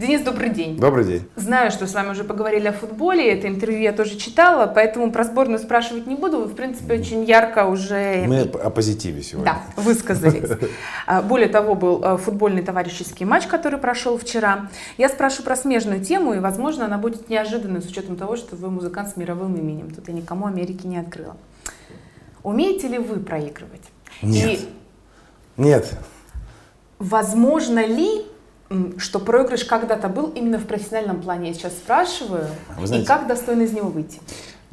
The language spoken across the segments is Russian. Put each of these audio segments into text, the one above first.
Денис, добрый день. Добрый день. Знаю, что с вами уже поговорили о футболе, это интервью я тоже читала, поэтому про сборную спрашивать не буду. Вы, в принципе, очень ярко уже... Мы о позитиве сегодня. Да, высказались. А, более того, был э, футбольный товарищеский матч, который прошел вчера. Я спрошу про смежную тему, и, возможно, она будет неожиданной с учетом того, что вы музыкант с мировым именем. Тут я никому Америки не открыла. Умеете ли вы проигрывать? Нет. И Нет. Возможно ли, что проигрыш когда-то был именно в профессиональном плане? Я сейчас спрашиваю. Вы знаете, и как достойно из него выйти?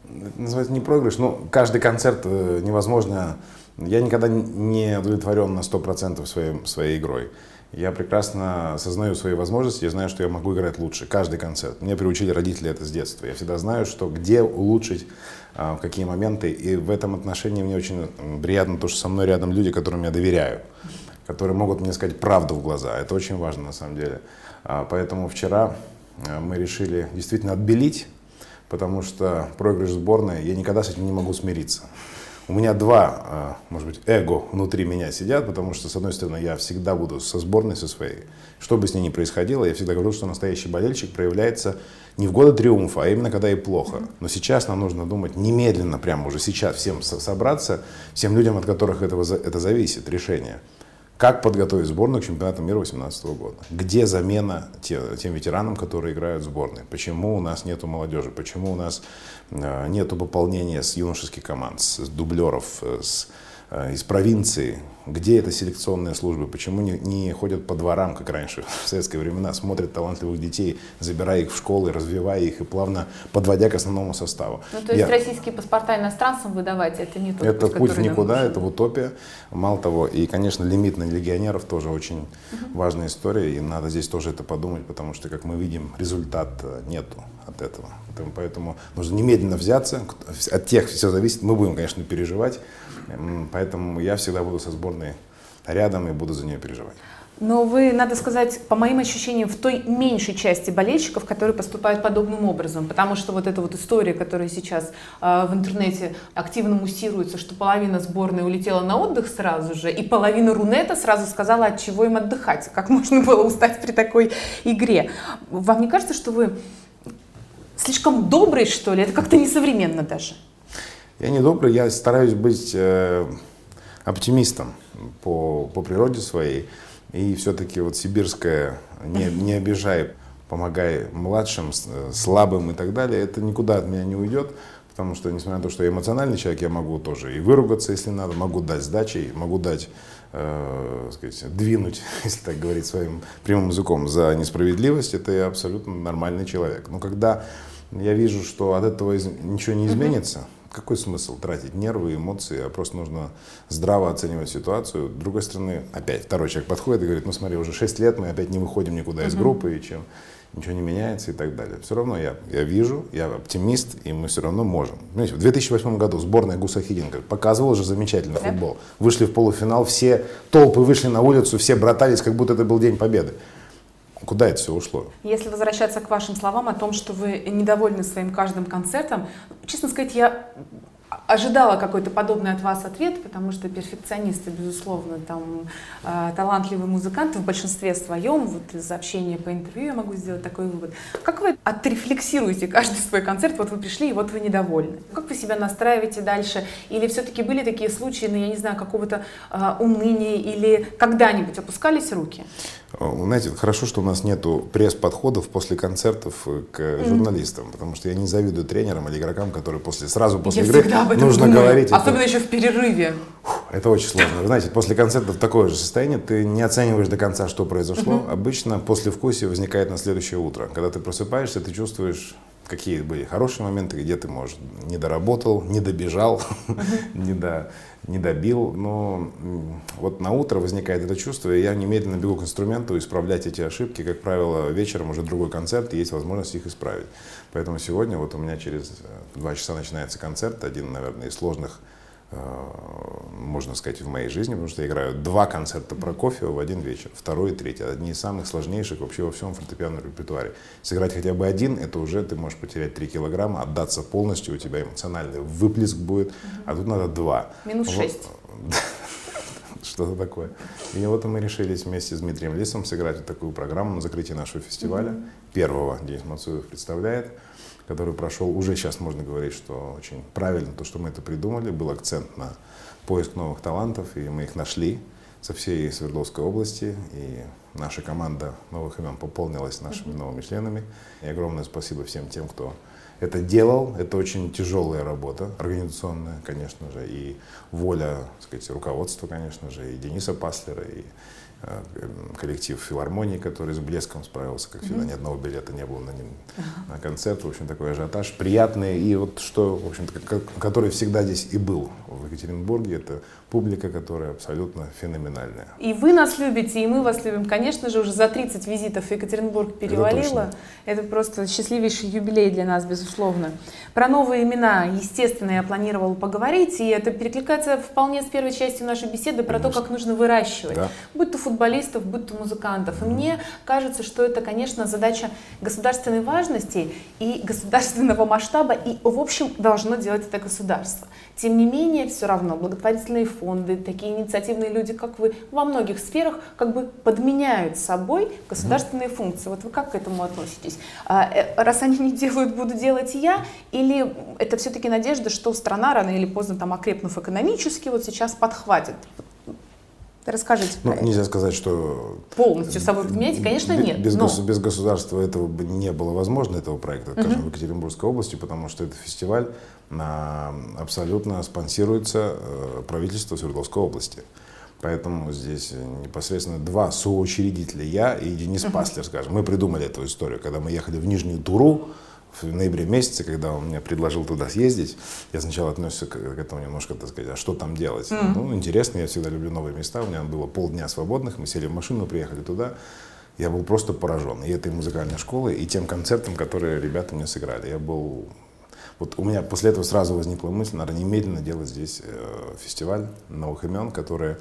Это называется не проигрыш, но каждый концерт э, невозможно. Я никогда не удовлетворен на 100% своей, своей игрой. Я прекрасно осознаю свои возможности, я знаю, что я могу играть лучше. Каждый концерт. Мне приучили родители это с детства. Я всегда знаю, что где улучшить, а, в какие моменты. И в этом отношении мне очень приятно то, что со мной рядом люди, которым я доверяю, которые могут мне сказать правду в глаза. Это очень важно на самом деле. А, поэтому вчера а, мы решили действительно отбелить, потому что проигрыш сборной, я никогда с этим не могу смириться. У меня два, а, может быть, эго внутри меня сидят, потому что, с одной стороны, я всегда буду со сборной, со своей. Что бы с ней ни происходило, я всегда говорю, что настоящий болельщик проявляется не в годы триумфа, а именно когда и плохо. Но сейчас нам нужно думать немедленно, прямо уже сейчас всем собраться, всем людям, от которых этого, это зависит, решение. Как подготовить сборную к чемпионату мира 2018 года? Где замена те, тем ветеранам, которые играют в сборной? Почему у нас нету молодежи? Почему у нас э, нету пополнения с юношеских команд, с дублеров, э, с из провинции, где это селекционные службы, почему не, не ходят по дворам, как раньше, в советские времена, смотрят талантливых детей, забирая их в школы, развивая их и плавно подводя к основному составу. Ну, то есть Я... российские паспорта иностранцам выдавать, это не тот Это путь, путь никуда, это в утопия. Мало того, и, конечно, лимит на легионеров тоже очень угу. важная история, и надо здесь тоже это подумать, потому что, как мы видим, результат э, нету от этого. Поэтому нужно немедленно взяться, от тех все зависит, мы будем, конечно, переживать, Поэтому я всегда буду со сборной рядом и буду за нее переживать. Но вы, надо сказать, по моим ощущениям, в той меньшей части болельщиков, которые поступают подобным образом. Потому что вот эта вот история, которая сейчас э, в интернете активно муссируется, что половина сборной улетела на отдых сразу же, и половина Рунета сразу сказала, от чего им отдыхать, как можно было устать при такой игре. Вам не кажется, что вы слишком добрый, что ли? Это как-то несовременно даже. Я не добрый, я стараюсь быть э, оптимистом по, по природе своей. И все-таки вот сибирская не, не обижай, помогай младшим, слабым и так далее, это никуда от меня не уйдет. Потому что, несмотря на то, что я эмоциональный человек, я могу тоже и выругаться, если надо, могу дать сдачи, могу дать, э, сказать, двинуть, если так говорить своим прямым языком, за несправедливость. Это я абсолютно нормальный человек. Но когда я вижу, что от этого ничего не изменится, какой смысл тратить нервы, эмоции, а просто нужно здраво оценивать ситуацию. С другой стороны, опять второй человек подходит и говорит, ну смотри, уже 6 лет мы опять не выходим никуда из группы, и чем ничего не меняется и так далее. Все равно я, я вижу, я оптимист, и мы все равно можем. Понимаете, в 2008 году сборная Гуса Хидинга показывала же замечательный футбол. Вышли в полуфинал, все толпы вышли на улицу, все братались, как будто это был День Победы. Куда это все ушло? Если возвращаться к вашим словам о том, что вы недовольны своим каждым концертом, честно сказать, я ожидала какой-то подобный от вас ответ, потому что перфекционисты, безусловно, там э, талантливые музыканты в большинстве своем, вот из общения по интервью я могу сделать такой вывод. Как вы отрефлексируете каждый свой концерт, вот вы пришли и вот вы недовольны? Как вы себя настраиваете дальше? Или все-таки были такие случаи, ну я не знаю, какого-то э, уныния или когда-нибудь опускались руки? Знаете, хорошо, что у нас нету пресс-подходов после концертов к журналистам, mm-hmm. потому что я не завидую тренерам или игрокам, которые после, сразу после я игры нужно думаю. говорить. Особенно это... еще в перерыве. Это очень сложно. Вы знаете, после концерта такое же состояние, ты не оцениваешь до конца, что произошло. Обычно после вкуса возникает на следующее утро. Когда ты просыпаешься, ты чувствуешь какие были хорошие моменты, где ты, может, не доработал, не добежал, не, до, не добил. Но вот на утро возникает это чувство, и я немедленно бегу к инструменту исправлять эти ошибки. Как правило, вечером уже другой концерт, и есть возможность их исправить. Поэтому сегодня вот у меня через э, два часа начинается концерт, один, наверное, из сложных можно сказать, в моей жизни, потому что я играю два концерта про кофе в один вечер, второй и третий. Одни из самых сложнейших вообще во всем фортепианном репертуаре. Сыграть хотя бы один, это уже ты можешь потерять три килограмма, отдаться полностью, у тебя эмоциональный выплеск будет, а тут надо два. Минус шесть. что-то такое. И вот мы решились вместе с Дмитрием Лисом сыграть вот такую программу на закрытии нашего фестиваля. Первого Денис Мацуев представляет, который прошел, уже сейчас можно говорить, что очень правильно то, что мы это придумали. Был акцент на поиск новых талантов, и мы их нашли со всей Свердловской области. И наша команда новых имен пополнилась нашими новыми членами. И огромное спасибо всем тем, кто это делал. Это очень тяжелая работа, организационная, конечно же, и воля, так сказать, руководства, конечно же, и Дениса Паслера, и коллектив филармонии, который с блеском справился, как всегда, ни одного билета не было на, ним, на концерт, в общем, такой ажиотаж приятный, и вот что, в общем-то, который всегда здесь и был в Екатеринбурге, это публика, которая абсолютно феноменальная. И вы нас любите, и мы вас любим. Конечно же, уже за 30 визитов в Екатеринбург перевалило. Это, это просто счастливейший юбилей для нас, безусловно. Про новые имена, естественно, я планировала поговорить, и это перекликается вполне с первой частью нашей беседы про Конечно. то, как нужно выращивать. Да. Будь то футболистов, будь то музыкантов. И мне кажется, что это, конечно, задача государственной важности и государственного масштаба, и, в общем, должно делать это государство. Тем не менее, все равно благотворительные фонды, такие инициативные люди, как вы, во многих сферах как бы подменяют собой государственные функции. Вот вы как к этому относитесь? А, э, раз они не делают, буду делать я? Или это все-таки надежда, что страна рано или поздно, там, окрепнув экономически, вот сейчас подхватит? Расскажите. Ну, нельзя сказать, что... Полностью собой подменяете? Конечно, нет. Без, но... без государства этого бы не было возможно, этого проекта, скажем, uh в Екатеринбургской области, потому что это фестиваль а, абсолютно спонсируется э, правительством Свердловской области. Поэтому здесь непосредственно два соучредителя, я и Денис uh Паслер, скажем. Мы придумали эту историю, когда мы ехали в Нижнюю Туру, в ноябре месяце, когда он мне предложил туда съездить, я сначала отнесся к, к этому немножко, так сказать, а что там делать? Mm-hmm. Ну, интересно, я всегда люблю новые места, у меня было полдня свободных, мы сели в машину, приехали туда, я был просто поражен и этой музыкальной школой, и тем концертом, которые ребята мне сыграли. Я был... Вот у меня после этого сразу возникла мысль, наверное, немедленно делать здесь э, фестиваль новых имен, которые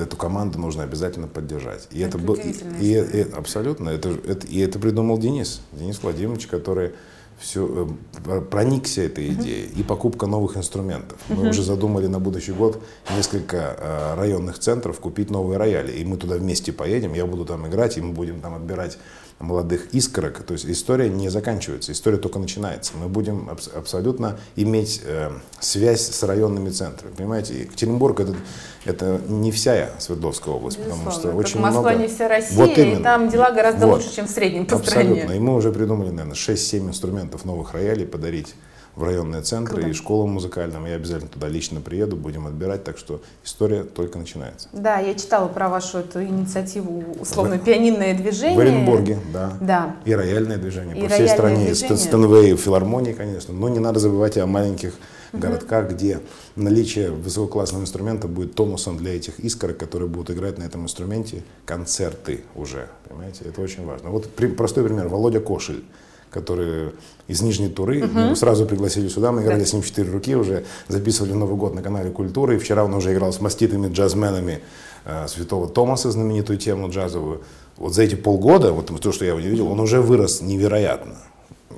эту команду нужно обязательно поддержать. И это, это был и, и, и абсолютно это, это и это придумал Денис, Денис Владимирович, который все э, проникся этой идеей uh-huh. и покупка новых инструментов. Uh-huh. Мы уже задумали на будущий год несколько э, районных центров купить новые рояли, и мы туда вместе поедем, я буду там играть, и мы будем там отбирать молодых искорок. То есть история не заканчивается, история только начинается. Мы будем аб- абсолютно иметь э, связь с районными центрами. Понимаете, Екатеринбург это, это не вся Свердловская область, Безусловно. потому что как очень Москва много... не вся Россия, вот и там дела гораздо вот. лучше, чем в среднем по Абсолютно. стране. И мы уже придумали, наверное, 6-7 инструментов новых роялей подарить в районные центры Круто. и школам музыкальным. Я обязательно туда лично приеду, будем отбирать, так что история только начинается. Да, я читала про вашу эту инициативу, условно, в... пианинное движение. В Оренбурге, да. да. И рояльное движение. И По всей стране. Стэнвей, филармонии, конечно. Но не надо забывать о маленьких угу. городках, где наличие высококлассного инструмента будет тонусом для этих искорок, которые будут играть на этом инструменте концерты уже. Понимаете, это очень важно. Вот при, простой пример. Володя Кошель который из Нижней Туры. Угу. Мы сразу пригласили сюда, мы играли да. с ним в четыре руки, уже записывали Новый год на канале Культуры. И вчера он уже играл с маститыми джазменами э, Святого Томаса, знаменитую тему джазовую. Вот за эти полгода, вот то, что я его не видел, он уже вырос невероятно.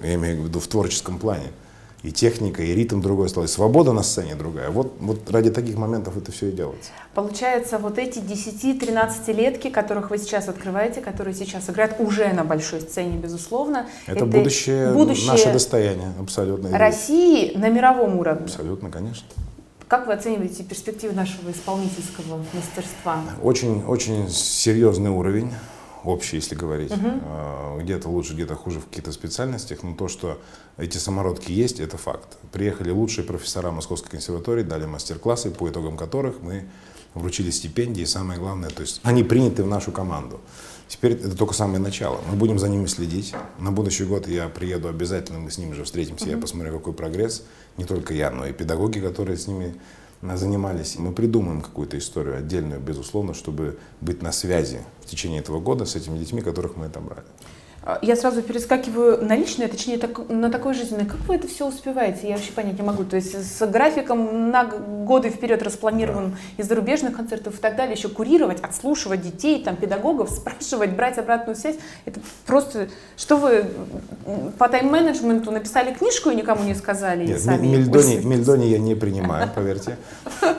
Я имею в виду в творческом плане и техника, и ритм другой стал, и свобода на сцене другая. Вот, вот ради таких моментов это все и делается. Получается, вот эти 10-13-летки, которых вы сейчас открываете, которые сейчас играют уже на большой сцене, безусловно. Это, это будущее, будущее наше достояние, абсолютно. России на мировом уровне. Абсолютно, конечно. Как вы оцениваете перспективы нашего исполнительского мастерства? Очень, очень серьезный уровень общий, если говорить. Угу. Где-то лучше, где-то хуже в каких-то специальностях, но то, что эти самородки есть, это факт. Приехали лучшие профессора Московской консерватории, дали мастер-классы, по итогам которых мы вручили стипендии, и самое главное, то есть они приняты в нашу команду. Теперь это только самое начало. Мы будем за ними следить. На будущий год я приеду обязательно, мы с ними же встретимся, mm-hmm. я посмотрю, какой прогресс. Не только я, но и педагоги, которые с ними занимались. Мы придумаем какую-то историю отдельную, безусловно, чтобы быть на связи течение этого года с этими детьми, которых мы отобрали. А, я сразу перескакиваю на личное, точнее так, на такое жизненное. Как вы это все успеваете? Я вообще понять не могу. То есть с графиком на годы вперед распланирован да. из зарубежных концертов и так далее, еще курировать, отслушивать детей, там, педагогов, спрашивать, брать обратную связь. Это просто... Что вы по тайм-менеджменту написали книжку и никому не сказали? Нет, сами мельдони, мельдони я не принимаю, поверьте.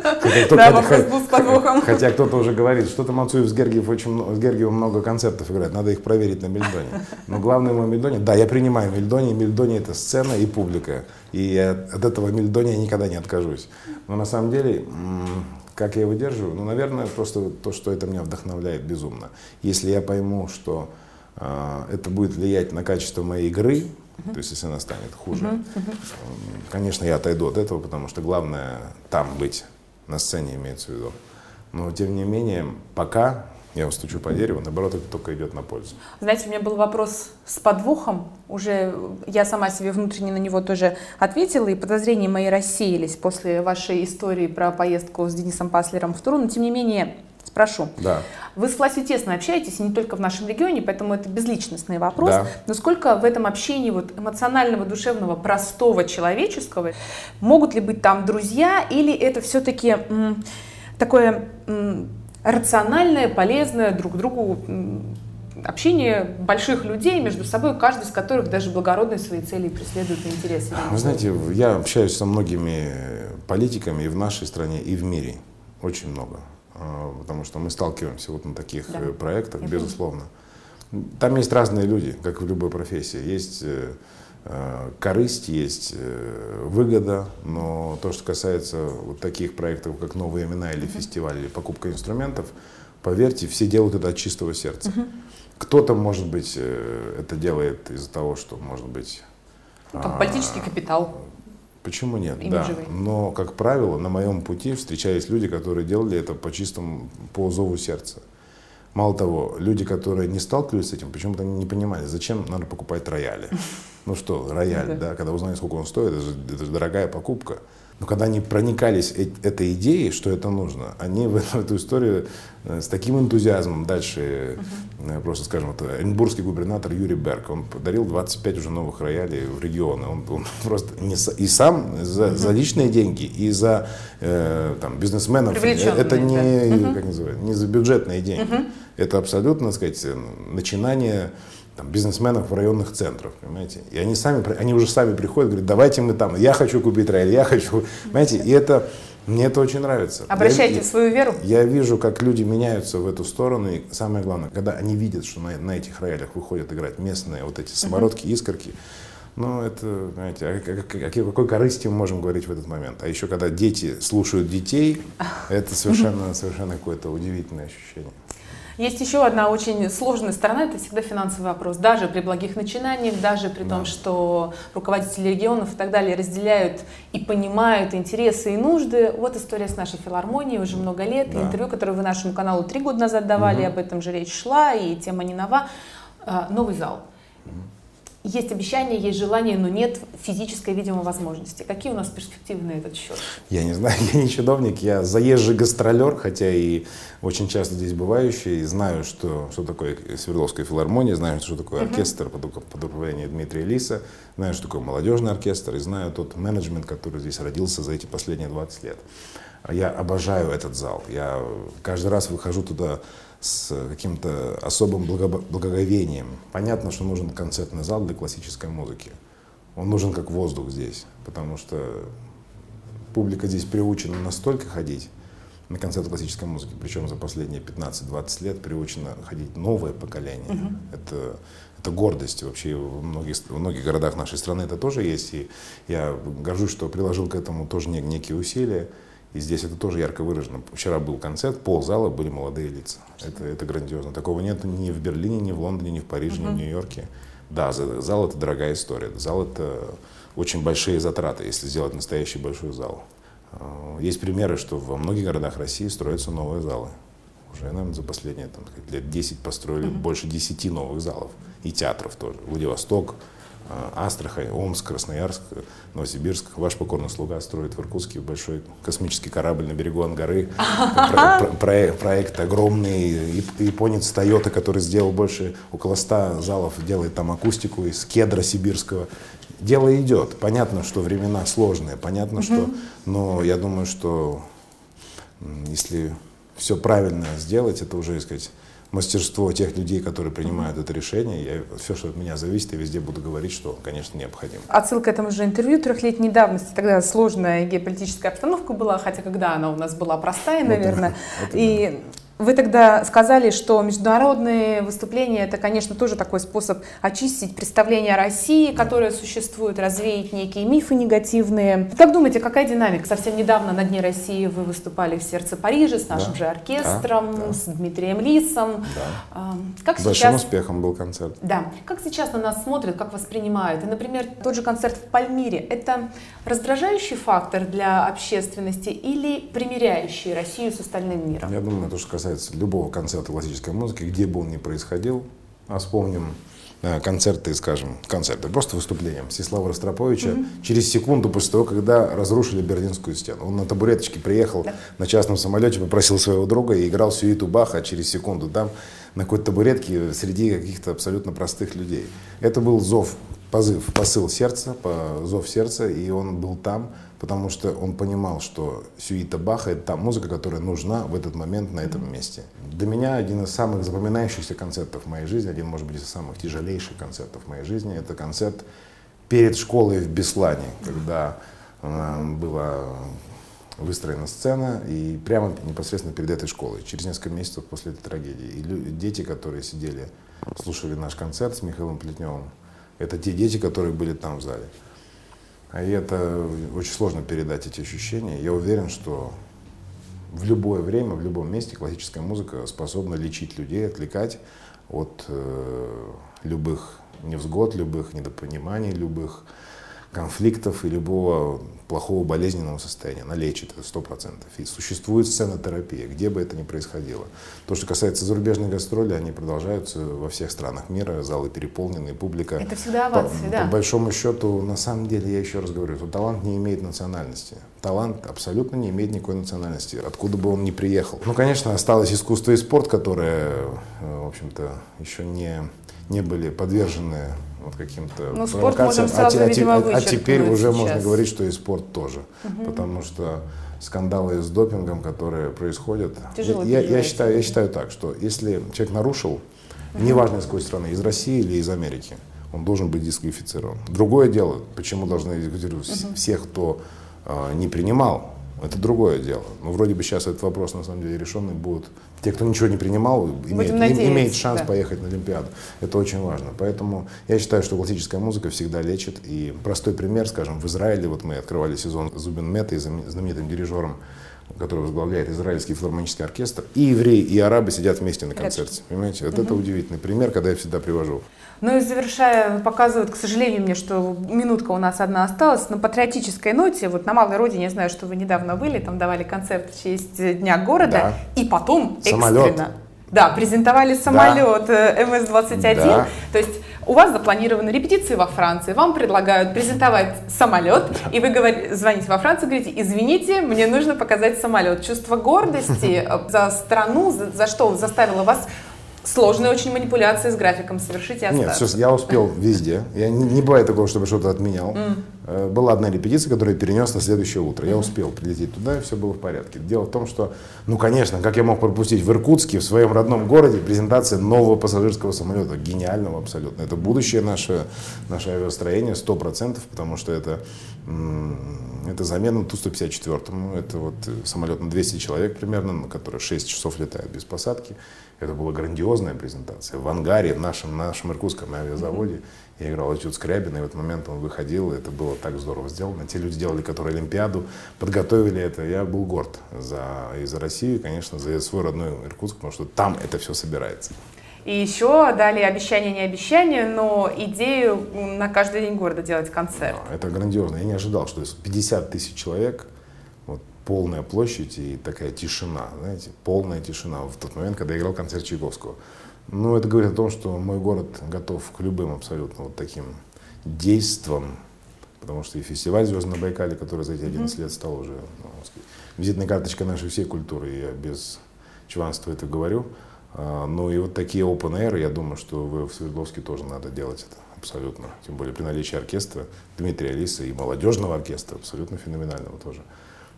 Да, вопрос был с подвохом. Хотя кто-то уже говорит, что-то Мацуев с Гергиев очень с Гергиевым много концертов играет, надо их проверить на мельдоне. Но главное мой Мельдони, да, я принимаю Мельдони, Мельдони это сцена и публика. И от этого Мельдони я никогда не откажусь. Но на самом деле, как я его держу? Ну, наверное, просто то, что это меня вдохновляет безумно. Если я пойму, что э, это будет влиять на качество моей игры, то есть если она станет хуже, uh-huh. Uh-huh. конечно, я отойду от этого, потому что главное там быть, на сцене имеется в виду. Но тем не менее, пока я стучу по дереву, наоборот, это только идет на пользу. Знаете, у меня был вопрос с подвохом. Уже я сама себе внутренне на него тоже ответила, и подозрения мои рассеялись после вашей истории про поездку с Денисом Паслером в Туру. Но, тем не менее, спрошу. Да. Вы с властью тесно общаетесь, и не только в нашем регионе, поэтому это безличностный вопрос. Да. Но сколько в этом общении вот эмоционального, душевного, простого, человеческого, могут ли быть там друзья, или это все-таки такое... М, рациональное, полезное друг другу общение больших людей между собой, каждый из которых даже благородные свои цели преследует и интересы. Вы знаете, я общаюсь со многими политиками и в нашей стране, и в мире. Очень много. А, потому что мы сталкиваемся вот на таких да. Э, проектах, Я безусловно. Там есть разные люди, как в любой профессии. Есть Э, корысть, есть э, выгода, но то, что касается вот таких проектов, как «Новые имена» или фестиваль, или покупка инструментов, поверьте, все делают это от чистого сердца. Кто-то, может быть, э, это делает из-за того, что, может быть... Ну, там, политический а, капитал. Почему нет? Да. Но, как правило, на моем пути встречались люди, которые делали это по чистому, по зову сердца. Мало того, люди, которые не сталкивались с этим, почему-то не понимали, зачем надо покупать рояли. Ну что, рояль, да, когда узнали, сколько он стоит, это же, это же дорогая покупка. Но когда они проникались этой идеей, что это нужно, они в эту историю э, с таким энтузиазмом дальше, uh-huh. просто скажем, это Оренбургский губернатор Юрий Берг, он подарил 25 уже новых роялей в регионы. Он, он просто не, и сам за, uh-huh. за личные деньги, и за э, там, бизнесменов. Это не, да. uh-huh. как называется, не за бюджетные деньги. Uh-huh. Это абсолютно, так сказать, начинание там, бизнесменов в районных центрах, понимаете? И они сами, они уже сами приходят, говорят, давайте мы там, я хочу купить рояль, я хочу, понимаете? И это, мне это очень нравится. Обращайте я, свою веру. Я вижу, как люди меняются в эту сторону, и самое главное, когда они видят, что на, на этих роялях выходят играть местные вот эти самородки, искорки, ну, это, знаете, о, о, о какой корысти мы можем говорить в этот момент? А еще, когда дети слушают детей, это совершенно, совершенно какое-то удивительное ощущение. Есть еще одна очень сложная сторона, это всегда финансовый вопрос. Даже при благих начинаниях, даже при да. том, что руководители регионов и так далее разделяют и понимают интересы и нужды. Вот история с нашей филармонией уже много лет. Да. Интервью, которое вы нашему каналу три года назад давали, угу. об этом же речь шла, и тема не нова. А, новый зал. Есть обещание, есть желание, но нет физической, видимо, возможности. Какие у нас перспективы на этот счет? Я не знаю, я не чиновник, я заезжий гастролер, хотя и очень часто здесь бывающий, знаю, что, что такое Свердловская филармония, знаю, что такое оркестр под, под управлением Дмитрия Лиса, знаю, что такое молодежный оркестр, и знаю тот менеджмент, который здесь родился за эти последние 20 лет. Я обожаю этот зал. Я каждый раз выхожу туда с каким-то особым благоговением. Понятно, что нужен концертный зал для классической музыки. Он нужен как воздух здесь, потому что публика здесь приучена настолько ходить на концерты классической музыки, причем за последние 15-20 лет приучено ходить новое поколение. Uh-huh. Это, это гордость вообще в многих, в многих городах нашей страны это тоже есть, и я горжусь, что приложил к этому тоже некие усилия. И здесь это тоже ярко выражено. Вчера был концерт, ползала были молодые лица. Это, это грандиозно. Такого нет ни в Берлине, ни в Лондоне, ни в Париже, uh-huh. ни в Нью-Йорке. Да, зал это дорогая история. Зал это очень большие затраты, если сделать настоящий большой зал. А, есть примеры, что во многих городах России строятся новые залы. Уже, наверное, за последние там, лет 10 построили uh-huh. больше 10 новых залов. И театров тоже. Владивосток, Астрахань, Омск, Красноярск, Новосибирск. Ваш покорный слуга строит в Иркутске большой космический корабль на берегу Ангары. Проект огромный. Японец Тойота, который сделал больше, около 100 залов, делает там акустику из кедра сибирского. Дело идет. Понятно, что времена сложные, понятно, что... Но я думаю, что если все правильно сделать, это уже, сказать, мастерство тех людей, которые принимают это решение. Я, все, что от меня зависит, я везде буду говорить, что, конечно, необходимо. Отсылка к этому же интервью трехлетней давности. Тогда сложная геополитическая обстановка была, хотя когда она у нас была простая, наверное. Вот, это, и да. Вы тогда сказали, что международные выступления это, конечно, тоже такой способ очистить представление о России, которое существует, развеять некие мифы негативные. Как думаете, какая динамика? Совсем недавно на Дне России вы выступали в сердце Парижа с нашим да. же оркестром, да, да. с Дмитрием Лисом. Да. Как Большим сейчас... успехом был концерт. Да. Как сейчас на нас смотрят, как воспринимают? И, например, тот же концерт в Пальмире – это раздражающий фактор для общественности или примиряющий Россию с остальным миром? Я думаю, то, что касается любого концерта классической музыки, где бы он ни происходил, а вспомним э, концерты, скажем, концерты, просто выступления Мстислава Ростроповича mm-hmm. через секунду после того, когда разрушили Берлинскую стену. Он на табуреточке приехал да. на частном самолете, попросил своего друга и играл сюиту Баха через секунду там на какой-то табуретке среди каких-то абсолютно простых людей. Это был зов позыв, посыл сердца, зов сердца, и он был там, потому что он понимал, что сюита Баха — это та музыка, которая нужна в этот момент на этом месте. Для меня один из самых запоминающихся концертов в моей жизни, один, может быть, из самых тяжелейших концертов в моей жизни, это концерт перед школой в Беслане, когда э, была выстроена сцена, и прямо непосредственно перед этой школой, через несколько месяцев после этой трагедии. И дети, которые сидели, слушали наш концерт с Михаилом Плетневым, это те дети, которые были там в зале. И это очень сложно передать эти ощущения. Я уверен, что в любое время, в любом месте классическая музыка способна лечить людей, отвлекать от э, любых невзгод, любых недопониманий, любых конфликтов и любого плохого болезненного состояния. Она лечит это сто процентов. И существует сценотерапия, где бы это ни происходило. То, что касается зарубежных гастролей, они продолжаются во всех странах мира, залы переполнены, публика. Это всегда овации, по, да. По большому счету, на самом деле, я еще раз говорю, что талант не имеет национальности. Талант абсолютно не имеет никакой национальности, откуда бы он ни приехал. Ну, конечно, осталось искусство и спорт, которые, э, в общем-то, еще не, не были подвержены вот каким-то ну, провокациям. А, сразу, а, видимо, а, а теперь уже сейчас. можно говорить, что и спорт тоже. Угу. Потому что скандалы с допингом, которые происходят. Тяжело я, я, считаю, я считаю так, что если человек нарушил, угу. неважно из какой страны, из России или из Америки, он должен быть дисквалифицирован. Другое дело, почему должны дисквалифицировать угу. всех, кто э, не принимал это другое дело. Но вроде бы сейчас этот вопрос на самом деле решенный будет. Те, кто ничего не принимал, имеют, имеет шанс да. поехать на Олимпиаду. Это очень важно. Поэтому я считаю, что классическая музыка всегда лечит. И простой пример, скажем, в Израиле, вот мы открывали сезон Зубин Мета, знаменитым дирижером, который возглавляет израильский филармонический оркестр, и евреи, и арабы сидят вместе на концерте. Понимаете? Вот угу. это удивительный пример, когда я всегда привожу. Ну и завершая, показывают, к сожалению, мне, что минутка у нас одна осталась, на патриотической ноте, вот на Малой Родине, я знаю, что вы недавно были, там давали концерт в честь Дня города, да. и потом Самолет. экстренно. Да, презентовали самолет да. Э, МС-21, да. то есть у вас запланированы репетиции во Франции, вам предлагают презентовать самолет, и вы говорите, звоните во Францию, говорите, извините, мне нужно показать самолет. Чувство гордости э, за страну, за, за что заставило вас Сложные очень манипуляции с графиком совершить и остаться. Нет, все, я успел везде. Я не, не бывает такого, чтобы что-то отменял. Mm. Была одна репетиция, которую я перенес на следующее утро. Я успел прилететь туда, и все было в порядке. Дело в том, что, ну, конечно, как я мог пропустить в Иркутске, в своем родном городе, презентация нового пассажирского самолета. Гениального абсолютно. Это будущее наше, наше авиастроение, 100%, потому что это, это замена Ту-154. Это вот самолет на 200 человек примерно, на который 6 часов летает без посадки. Это была грандиозная презентация. В ангаре, в нашем, нашем иркутском авиазаводе, я играл этюд Скрябина, и в этот момент он выходил, и это было так здорово сделано. Те люди сделали, которые Олимпиаду, подготовили это. Я был горд за, и за Россию, и, конечно, за свой родной Иркутск, потому что там это все собирается. И еще дали обещание, не обещание, но идею на каждый день города делать концерт. Да, это грандиозно. Я не ожидал, что 50 тысяч человек полная площадь и такая тишина, знаете, полная тишина в тот момент, когда я играл концерт Чайковского. Ну, это говорит о том, что мой город готов к любым абсолютно вот таким действом, потому что и фестиваль «Звезд на Байкале», который за эти 11 лет стал уже ну, сказать, визитной карточкой нашей всей культуры, я без чванства это говорю. А, ну и вот такие open air, я думаю, что в Свердловске тоже надо делать это абсолютно. Тем более при наличии оркестра Дмитрия Алиса и молодежного оркестра, абсолютно феноменального тоже.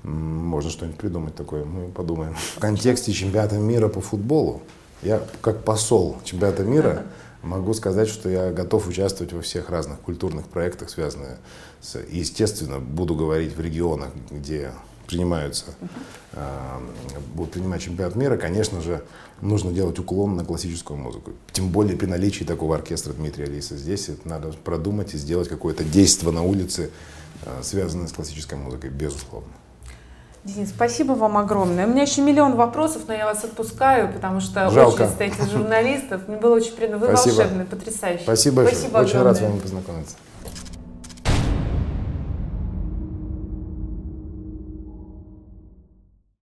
Можно что-нибудь придумать такое, мы подумаем. В контексте чемпионата мира по футболу, я как посол чемпионата мира могу сказать, что я готов участвовать во всех разных культурных проектах, связанных с... Естественно, буду говорить в регионах, где принимаются, э, будут принимать чемпионат мира, конечно же, нужно делать уклон на классическую музыку. Тем более при наличии такого оркестра Дмитрия Алиса. Здесь это надо продумать и сделать какое-то действие на улице, э, связанное с классической музыкой, безусловно. Денис, спасибо вам огромное. У меня еще миллион вопросов, но я вас отпускаю, потому что Жалко. очень стоите журналистов. Мне было очень приятно. Вы спасибо. волшебный, потрясающий. Спасибо, спасибо Очень огромное. рад с вами познакомиться.